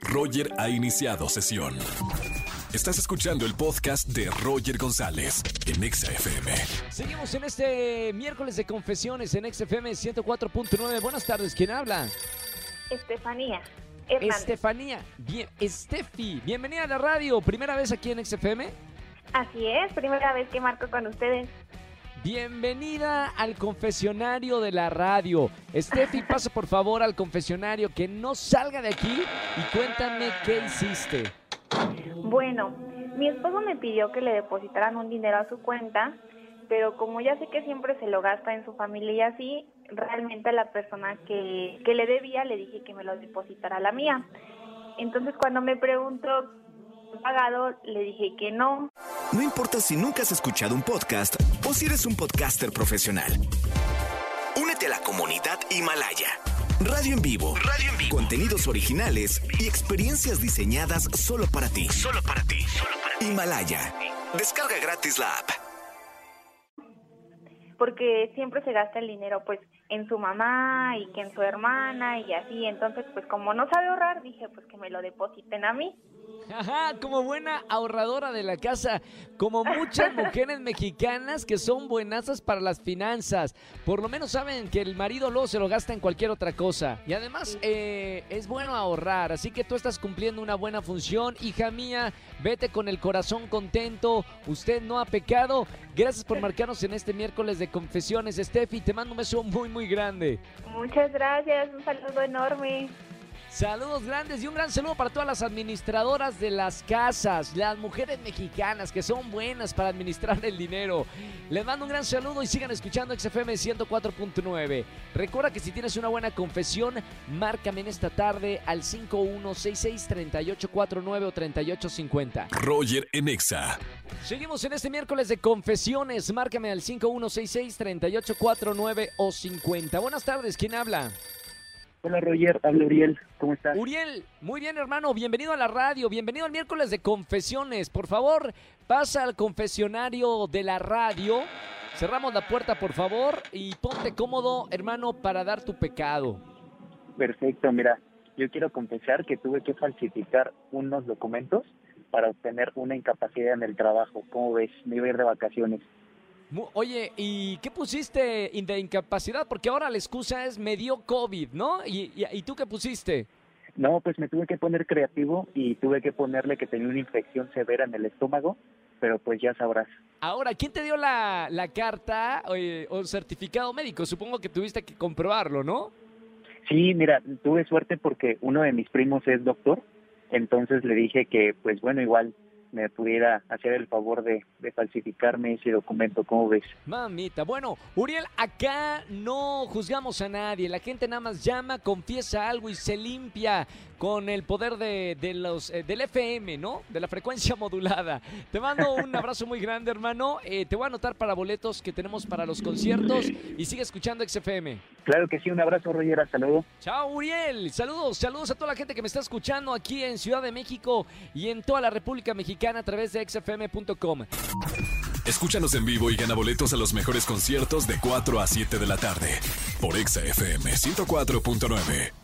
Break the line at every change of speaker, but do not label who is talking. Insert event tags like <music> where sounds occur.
Roger ha iniciado sesión. Estás escuchando el podcast de Roger González en Exa FM.
Seguimos en este miércoles de confesiones en XFM 104.9. Buenas tardes, ¿quién habla?
Estefanía. Hernández.
Estefanía. Bien, Estefi, bienvenida a la radio. ¿Primera vez aquí en XFM?
Así es, primera vez que marco con ustedes.
Bienvenida al confesionario de la radio. Estefi, <laughs> pasa por favor al confesionario, que no salga de aquí y cuéntame qué hiciste.
Bueno, mi esposo me pidió que le depositaran un dinero a su cuenta, pero como ya sé que siempre se lo gasta en su familia y así, realmente a la persona que, que le debía le dije que me lo depositara a la mía. Entonces cuando me preguntó pagado, le dije que no.
No importa si nunca has escuchado un podcast o si eres un podcaster profesional. Únete a la comunidad Himalaya. Radio en vivo. Radio en vivo. Contenidos originales y experiencias diseñadas solo para ti. Solo para ti. Himalaya. Descarga gratis la app.
porque siempre se gasta el dinero pues en su mamá y que en su hermana y así, entonces pues como no sabe ahorrar, dije pues que me lo depositen a mí.
Ajá, como buena ahorradora de la casa, como muchas <laughs> mujeres mexicanas que son buenazas para las finanzas. Por lo menos saben que el marido luego se lo gasta en cualquier otra cosa. Y además eh, es bueno ahorrar, así que tú estás cumpliendo una buena función. Hija mía, vete con el corazón contento. Usted no ha pecado. Gracias por <laughs> marcarnos en este miércoles de confesiones, Steffi. Te mando un beso muy, muy grande.
Muchas gracias, un saludo enorme.
Saludos grandes y un gran saludo para todas las administradoras de las casas, las mujeres mexicanas que son buenas para administrar el dinero. Les mando un gran saludo y sigan escuchando XFM 104.9. Recuerda que si tienes una buena confesión, márcame en esta tarde al 5166-3849 o 3850.
Roger en Exa.
Seguimos en este miércoles de confesiones. Márcame al 5166-3849 o 50. Buenas tardes, ¿quién habla?
Hola Roger, habla Uriel, ¿cómo estás?
Uriel, muy bien hermano, bienvenido a la radio, bienvenido al miércoles de confesiones. Por favor, pasa al confesionario de la radio. Cerramos la puerta, por favor, y ponte cómodo, hermano, para dar tu pecado.
Perfecto, mira, yo quiero confesar que tuve que falsificar unos documentos para obtener una incapacidad en el trabajo. ¿Cómo ves? Me iba a ir de vacaciones.
Oye, ¿y qué pusiste de incapacidad? Porque ahora la excusa es me dio COVID, ¿no? ¿Y, y, y tú qué pusiste?
No, pues me tuve que poner creativo y tuve que ponerle que tenía una infección severa en el estómago, pero pues ya sabrás.
Ahora, ¿quién te dio la, la carta eh, o certificado médico? Supongo que tuviste que comprobarlo, ¿no?
Sí, mira, tuve suerte porque uno de mis primos es doctor, entonces le dije que pues bueno, igual me pudiera hacer el favor de, de falsificarme ese documento, ¿cómo ves?
Mamita, bueno, Uriel, acá no juzgamos a nadie, la gente nada más llama, confiesa algo y se limpia con el poder de, de los eh, del FM, ¿no? De la frecuencia <laughs> modulada. Te mando un abrazo muy grande, hermano. Eh, te voy a anotar para boletos que tenemos para los conciertos y sigue escuchando XFM.
Claro que sí, un abrazo Roger, hasta luego.
Chao, Uriel. Saludos, saludos a toda la gente que me está escuchando aquí en Ciudad de México y en toda la República Mexicana a través de xfm.com.
Escúchanos en vivo y gana boletos a los mejores conciertos de 4 a 7 de la tarde por Exa FM 104.9.